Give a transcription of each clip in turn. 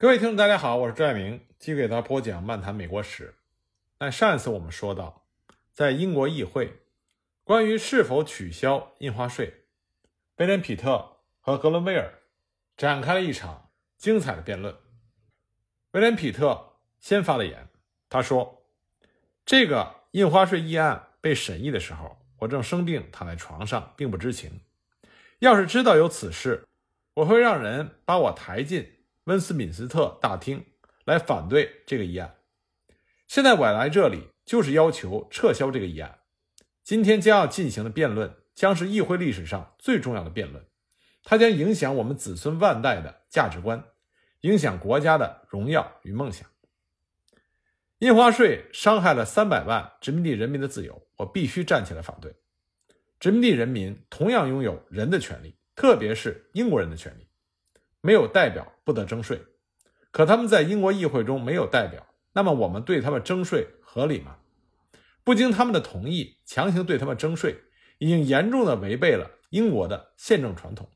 各位听众，大家好，我是朱爱明，继续给大家播讲《漫谈美国史》。那上一次我们说到，在英国议会，关于是否取消印花税，威廉·皮特和格伦威尔展开了一场精彩的辩论。威廉·皮特先发了言，他说：“这个印花税议案被审议的时候，我正生病，躺在床上，并不知情。要是知道有此事，我会让人把我抬进。”温斯敏斯特大厅来反对这个议案。现在我来这里就是要求撤销这个议案。今天将要进行的辩论将是议会历史上最重要的辩论，它将影响我们子孙万代的价值观，影响国家的荣耀与梦想。印花税伤害了三百万殖民地人民的自由，我必须站起来反对。殖民地人民同样拥有人的权利，特别是英国人的权利。没有代表不得征税，可他们在英国议会中没有代表，那么我们对他们征税合理吗？不经他们的同意强行对他们征税，已经严重的违背了英国的宪政传统。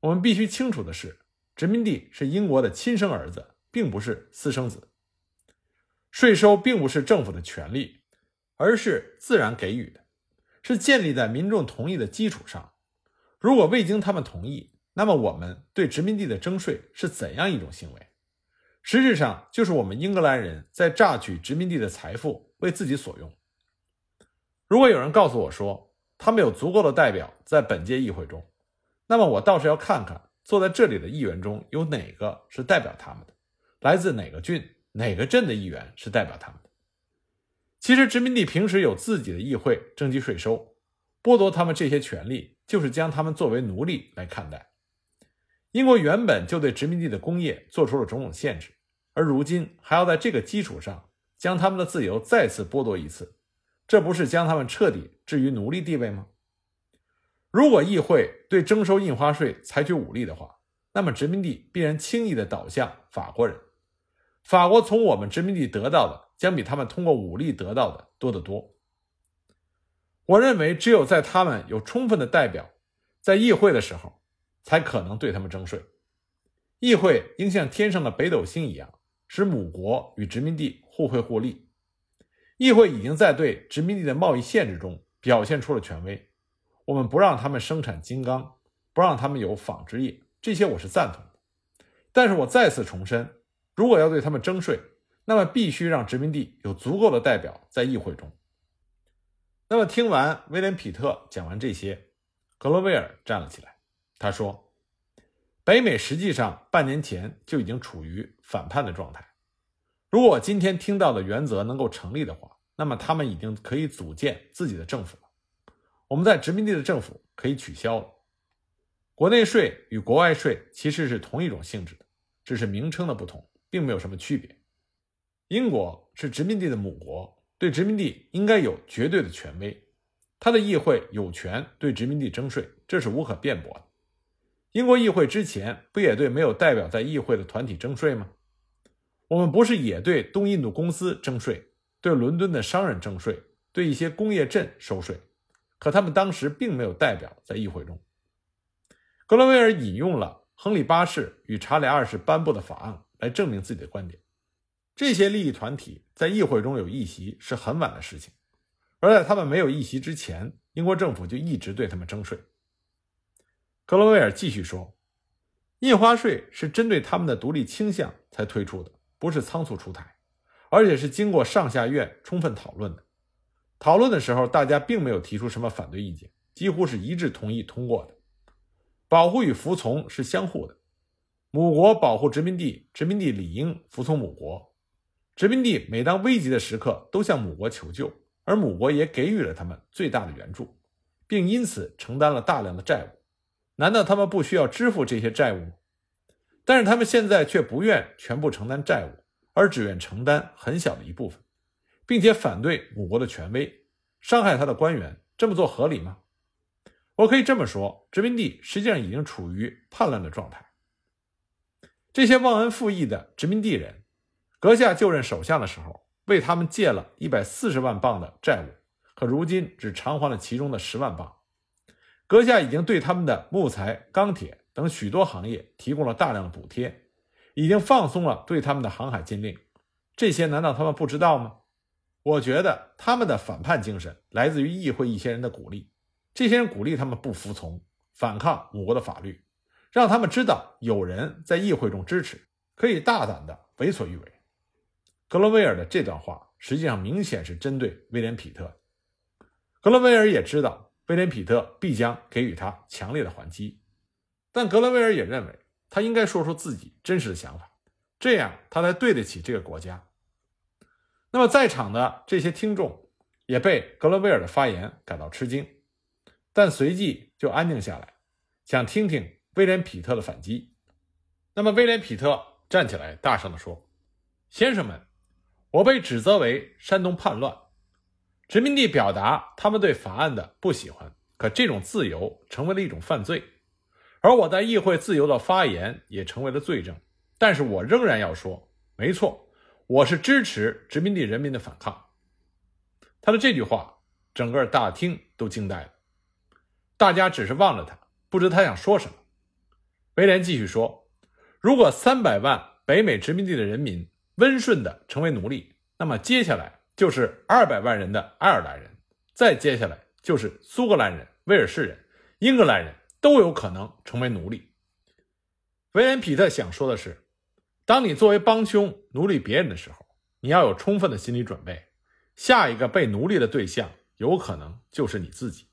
我们必须清楚的是，殖民地是英国的亲生儿子，并不是私生子。税收并不是政府的权利，而是自然给予的，是建立在民众同意的基础上。如果未经他们同意，那么，我们对殖民地的征税是怎样一种行为？实质上就是我们英格兰人在榨取殖民地的财富，为自己所用。如果有人告诉我说他们有足够的代表在本届议会中，那么我倒是要看看坐在这里的议员中有哪个是代表他们的，来自哪个郡、哪个镇的议员是代表他们的。其实，殖民地平时有自己的议会征集税收，剥夺他们这些权利，就是将他们作为奴隶来看待。英国原本就对殖民地的工业做出了种种限制，而如今还要在这个基础上将他们的自由再次剥夺一次，这不是将他们彻底置于奴隶地位吗？如果议会对征收印花税采取武力的话，那么殖民地必然轻易地倒向法国人。法国从我们殖民地得到的将比他们通过武力得到的多得多。我认为，只有在他们有充分的代表在议会的时候。才可能对他们征税。议会应像天上的北斗星一样，使母国与殖民地互惠互利。议会已经在对殖民地的贸易限制中表现出了权威。我们不让他们生产金刚，不让他们有纺织业，这些我是赞同的。但是我再次重申，如果要对他们征税，那么必须让殖民地有足够的代表在议会中。那么，听完威廉·皮特讲完这些，格罗威尔站了起来。他说：“北美实际上半年前就已经处于反叛的状态。如果我今天听到的原则能够成立的话，那么他们已经可以组建自己的政府了。我们在殖民地的政府可以取消了。国内税与国外税其实是同一种性质的，只是名称的不同，并没有什么区别。英国是殖民地的母国，对殖民地应该有绝对的权威，他的议会有权对殖民地征税，这是无可辩驳的。”英国议会之前不也对没有代表在议会的团体征税吗？我们不是也对东印度公司征税，对伦敦的商人征税，对一些工业镇收税？可他们当时并没有代表在议会中。格伦威尔引用了亨利八世与查理二世颁布的法案来证明自己的观点：这些利益团体在议会中有议席是很晚的事情，而在他们没有议席之前，英国政府就一直对他们征税。格罗威尔继续说：“印花税是针对他们的独立倾向才推出的，不是仓促出台，而且是经过上下院充分讨论的。讨论的时候，大家并没有提出什么反对意见，几乎是一致同意通过的。保护与服从是相互的，母国保护殖民地，殖民地理应服从母国。殖民地每当危急的时刻都向母国求救，而母国也给予了他们最大的援助，并因此承担了大量的债务。”难道他们不需要支付这些债务？但是他们现在却不愿全部承担债务，而只愿承担很小的一部分，并且反对母国的权威，伤害他的官员。这么做合理吗？我可以这么说：殖民地实际上已经处于叛乱的状态。这些忘恩负义的殖民地人，阁下就任首相的时候，为他们借了一百四十万镑的债务，可如今只偿还了其中的十万镑。阁下已经对他们的木材、钢铁等许多行业提供了大量的补贴，已经放松了对他们的航海禁令，这些难道他们不知道吗？我觉得他们的反叛精神来自于议会一些人的鼓励，这些人鼓励他们不服从、反抗母国的法律，让他们知道有人在议会中支持，可以大胆的为所欲为。格伦威尔的这段话实际上明显是针对威廉·皮特。格伦威尔也知道威廉·皮特必将给予他强烈的还击，但格伦威尔也认为他应该说出自己真实的想法，这样他才对得起这个国家。那么，在场的这些听众也被格伦威尔的发言感到吃惊，但随即就安静下来，想听听威廉·皮特的反击。那么，威廉·皮特站起来，大声地说：“先生们。”我被指责为煽动叛乱，殖民地表达他们对法案的不喜欢，可这种自由成为了一种犯罪，而我在议会自由的发言也成为了罪证。但是我仍然要说，没错，我是支持殖民地人民的反抗。他的这句话，整个大厅都惊呆了，大家只是望着他，不知他想说什么。威廉继续说：“如果三百万北美殖民地的人民。”温顺的成为奴隶，那么接下来就是二百万人的爱尔兰人，再接下来就是苏格兰人、威尔士人、英格兰人都有可能成为奴隶。威廉·皮特想说的是，当你作为帮凶奴隶别人的时候，你要有充分的心理准备，下一个被奴隶的对象有可能就是你自己。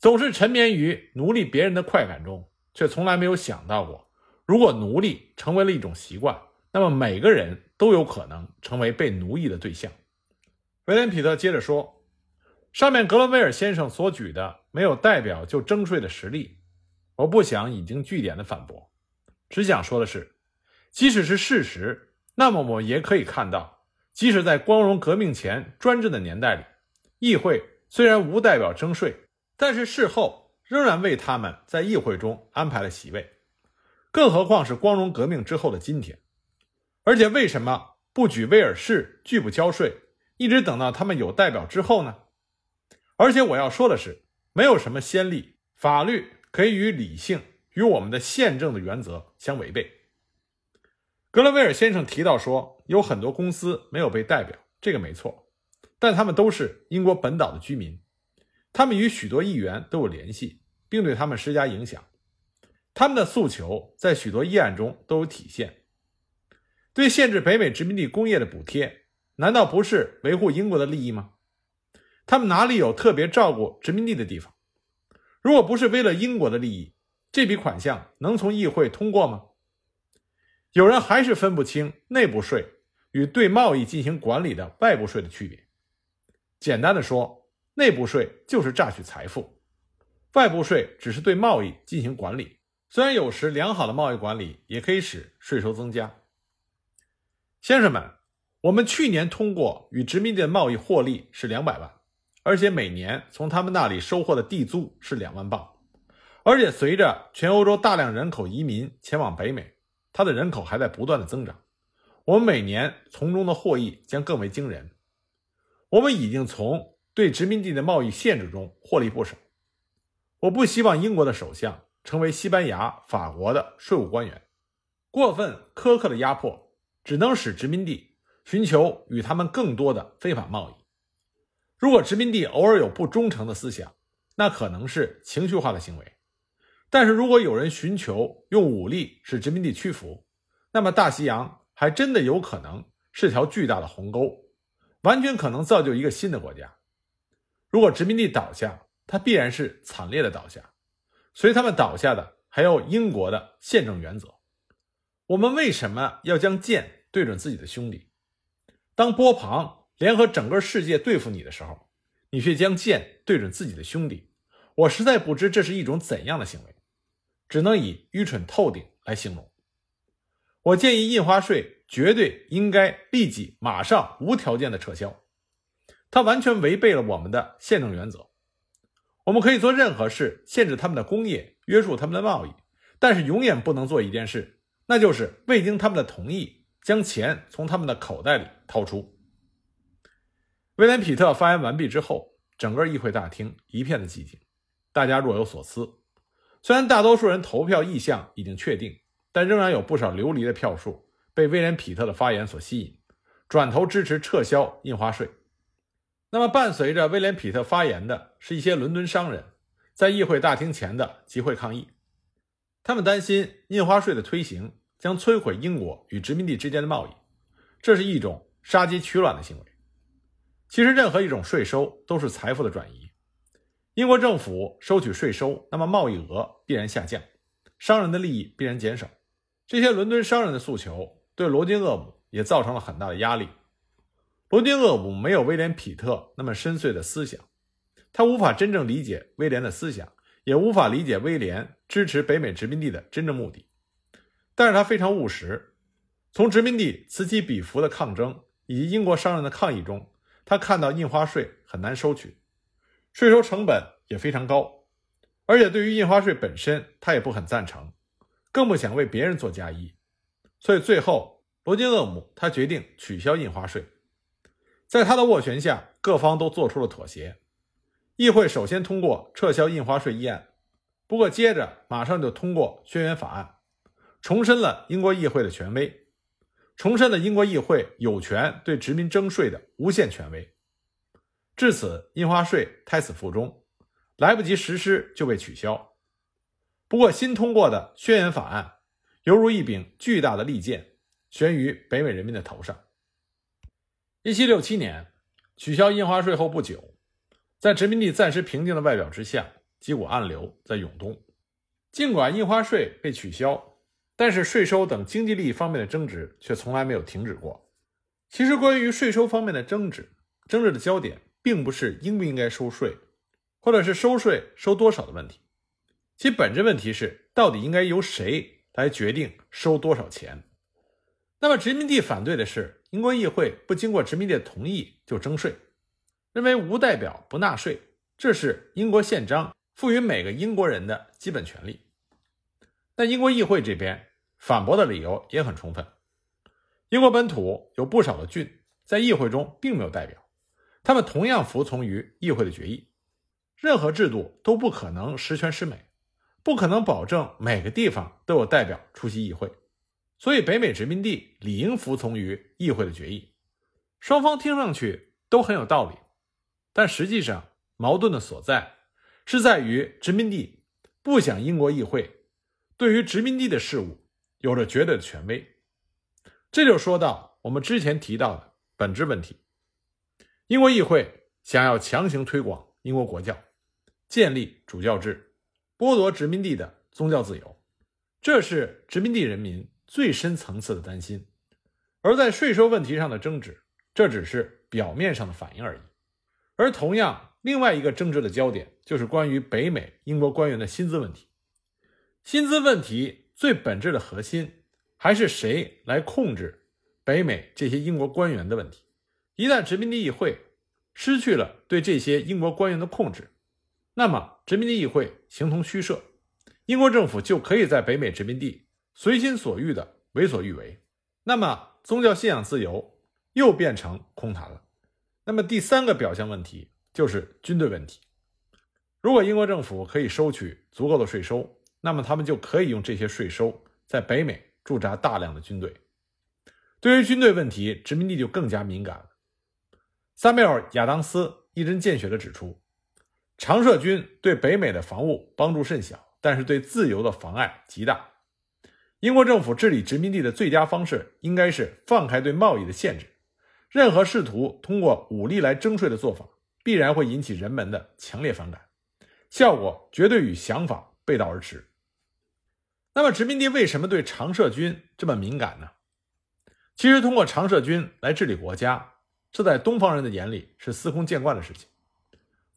总是沉湎于奴隶别人的快感中，却从来没有想到过，如果奴隶成为了一种习惯。那么每个人都有可能成为被奴役的对象。威廉·皮特接着说：“上面格伦威尔先生所举的没有代表就征税的实例，我不想引经据典的反驳，只想说的是，即使是事实，那么我们也可以看到，即使在光荣革命前专制的年代里，议会虽然无代表征税，但是事后仍然为他们在议会中安排了席位，更何况是光荣革命之后的今天。”而且为什么不举威尔士拒不交税，一直等到他们有代表之后呢？而且我要说的是，没有什么先例，法律可以与理性与我们的宪政的原则相违背。格伦威尔先生提到说，有很多公司没有被代表，这个没错，但他们都是英国本岛的居民，他们与许多议员都有联系，并对他们施加影响，他们的诉求在许多议案中都有体现。对限制北美殖民地工业的补贴，难道不是维护英国的利益吗？他们哪里有特别照顾殖民地的地方？如果不是为了英国的利益，这笔款项能从议会通过吗？有人还是分不清内部税与对贸易进行管理的外部税的区别。简单的说，内部税就是榨取财富，外部税只是对贸易进行管理。虽然有时良好的贸易管理也可以使税收增加。先生们，我们去年通过与殖民地的贸易获利是两百万，而且每年从他们那里收获的地租是两万镑，而且随着全欧洲大量人口移民前往北美，它的人口还在不断的增长，我们每年从中的获益将更为惊人。我们已经从对殖民地的贸易限制中获利不少。我不希望英国的首相成为西班牙、法国的税务官员，过分苛刻的压迫。只能使殖民地寻求与他们更多的非法贸易。如果殖民地偶尔有不忠诚的思想，那可能是情绪化的行为；但是如果有人寻求用武力使殖民地屈服，那么大西洋还真的有可能是条巨大的鸿沟，完全可能造就一个新的国家。如果殖民地倒下，它必然是惨烈的倒下，随他们倒下的还有英国的宪政原则。我们为什么要将剑对准自己的兄弟？当波旁联合整个世界对付你的时候，你却将剑对准自己的兄弟，我实在不知这是一种怎样的行为，只能以愚蠢透顶来形容。我建议印花税绝对应该立即马上无条件的撤销，它完全违背了我们的宪政原则。我们可以做任何事，限制他们的工业，约束他们的贸易，但是永远不能做一件事。那就是未经他们的同意，将钱从他们的口袋里掏出。威廉·皮特发言完毕之后，整个议会大厅一片的寂静，大家若有所思。虽然大多数人投票意向已经确定，但仍然有不少流离的票数被威廉·皮特的发言所吸引，转头支持撤销印花税。那么，伴随着威廉·皮特发言的是一些伦敦商人在议会大厅前的集会抗议。他们担心印花税的推行将摧毁英国与殖民地之间的贸易，这是一种杀鸡取卵的行为。其实，任何一种税收都是财富的转移。英国政府收取税收，那么贸易额必然下降，商人的利益必然减少。这些伦敦商人的诉求对罗金厄姆也造成了很大的压力。罗金厄姆没有威廉·皮特那么深邃的思想，他无法真正理解威廉的思想，也无法理解威廉支持北美殖民地的真正目的。但是他非常务实，从殖民地此起彼伏的抗争以及英国商人的抗议中，他看到印花税很难收取，税收成本也非常高，而且对于印花税本身，他也不很赞成，更不想为别人做嫁衣。所以最后，罗金厄姆他决定取消印花税。在他的斡旋下，各方都做出了妥协。议会首先通过撤销印花税议案，不过接着马上就通过宣言法案，重申了英国议会的权威，重申了英国议会有权对殖民征税的无限权威。至此，印花税胎死腹中，来不及实施就被取消。不过，新通过的宣言法案犹如一柄巨大的利剑，悬于北美人民的头上。一七六七年取消印花税后不久，在殖民地暂时平静的外表之下，几股暗流在涌动。尽管印花税被取消，但是税收等经济利益方面的争执却从来没有停止过。其实，关于税收方面的争执，争执的焦点并不是应不应该收税，或者是收税收多少的问题，其本质问题是到底应该由谁来决定收多少钱。那么，殖民地反对的是。英国议会不经过殖民地的同意就征税，认为无代表不纳税，这是英国宪章赋予每个英国人的基本权利。但英国议会这边反驳的理由也很充分。英国本土有不少的郡在议会中并没有代表，他们同样服从于议会的决议。任何制度都不可能十全十美，不可能保证每个地方都有代表出席议会。所以，北美殖民地理应服从于议会的决议。双方听上去都很有道理，但实际上矛盾的所在是在于殖民地不想英国议会对于殖民地的事务有着绝对的权威。这就说到我们之前提到的本质问题：英国议会想要强行推广英国国教，建立主教制，剥夺殖民地的宗教自由，这是殖民地人民。最深层次的担心，而在税收问题上的争执，这只是表面上的反应而已。而同样，另外一个争执的焦点就是关于北美英国官员的薪资问题。薪资问题最本质的核心，还是谁来控制北美这些英国官员的问题。一旦殖民地议会失去了对这些英国官员的控制，那么殖民地议会形同虚设，英国政府就可以在北美殖民地。随心所欲的为所欲为，那么宗教信仰自由又变成空谈了。那么第三个表象问题就是军队问题。如果英国政府可以收取足够的税收，那么他们就可以用这些税收在北美驻扎大量的军队。对于军队问题，殖民地就更加敏感了。萨缪尔·亚当斯一针见血地指出，常设军对北美的防务帮助甚小，但是对自由的妨碍极大。英国政府治理殖民地的最佳方式，应该是放开对贸易的限制。任何试图通过武力来征税的做法，必然会引起人们的强烈反感，效果绝对与想法背道而驰。那么，殖民地为什么对常设军这么敏感呢？其实，通过常设军来治理国家，这在东方人的眼里是司空见惯的事情。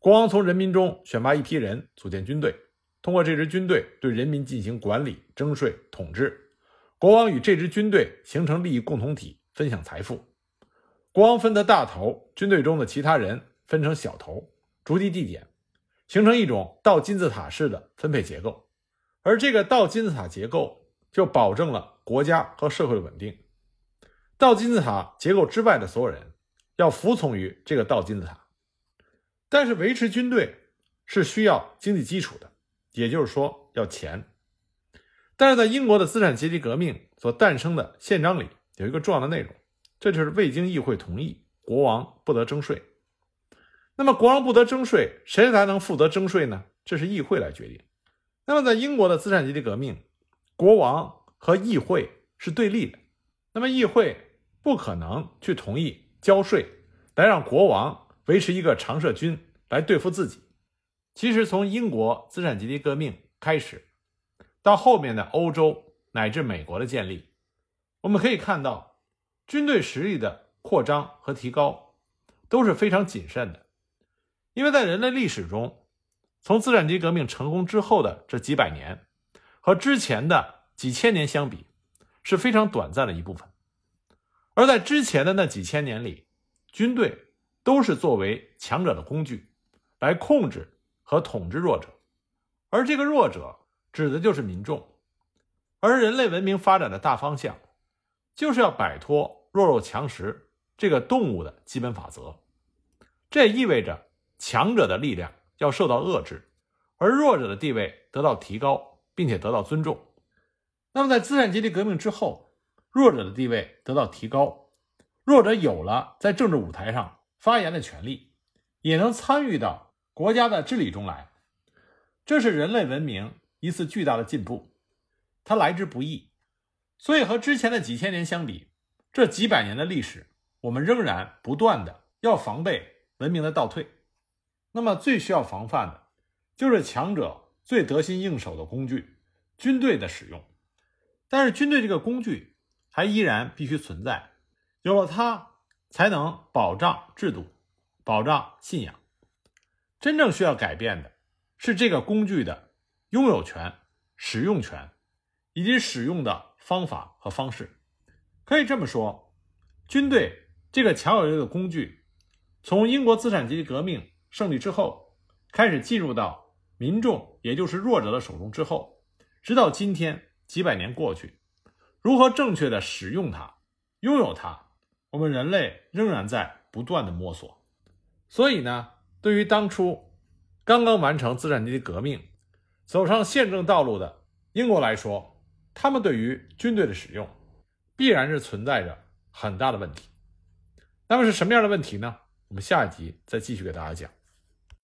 国王从人民中选拔一批人组建军队。通过这支军队对人民进行管理、征税、统治，国王与这支军队形成利益共同体，分享财富。国王分得大头，军队中的其他人分成小头，逐级递减，形成一种倒金字塔式的分配结构。而这个倒金字塔结构就保证了国家和社会的稳定。倒金字塔结构之外的所有人要服从于这个倒金字塔，但是维持军队是需要经济基础的。也就是说，要钱。但是在英国的资产阶级革命所诞生的宪章里有一个重要的内容，这就是未经议会同意，国王不得征税。那么国王不得征税，谁才能负责征税呢？这是议会来决定。那么在英国的资产阶级革命，国王和议会是对立的。那么议会不可能去同意交税来让国王维持一个常设军来对付自己。其实从英国资产阶级革命开始，到后面的欧洲乃至美国的建立，我们可以看到军队实力的扩张和提高都是非常谨慎的。因为在人类历史中，从资产阶级革命成功之后的这几百年，和之前的几千年相比，是非常短暂的一部分。而在之前的那几千年里，军队都是作为强者的工具，来控制和统治弱者，而这个弱者指的就是民众。而人类文明发展的大方向，就是要摆脱弱肉强食这个动物的基本法则。这也意味着。强者的力量要受到遏制，而弱者的地位得到提高，并且得到尊重。那么，在资产阶级革命之后，弱者的地位得到提高，弱者有了在政治舞台上发言的权利，也能参与到国家的治理中来。这是人类文明一次巨大的进步，它来之不易。所以，和之前的几千年相比，这几百年的历史，我们仍然不断的要防备文明的倒退。那么最需要防范的，就是强者最得心应手的工具——军队的使用。但是军队这个工具还依然必须存在，有了它，才能保障制度，保障信仰。真正需要改变的是这个工具的拥有权、使用权，以及使用的方法和方式。可以这么说，军队这个强有力的工具，从英国资产阶级革命。胜利之后，开始进入到民众，也就是弱者的手中之后，直到今天几百年过去，如何正确的使用它、拥有它，我们人类仍然在不断的摸索。所以呢，对于当初刚刚完成资产阶级革命、走上宪政道路的英国来说，他们对于军队的使用，必然是存在着很大的问题。那么是什么样的问题呢？我们下一集再继续给大家讲。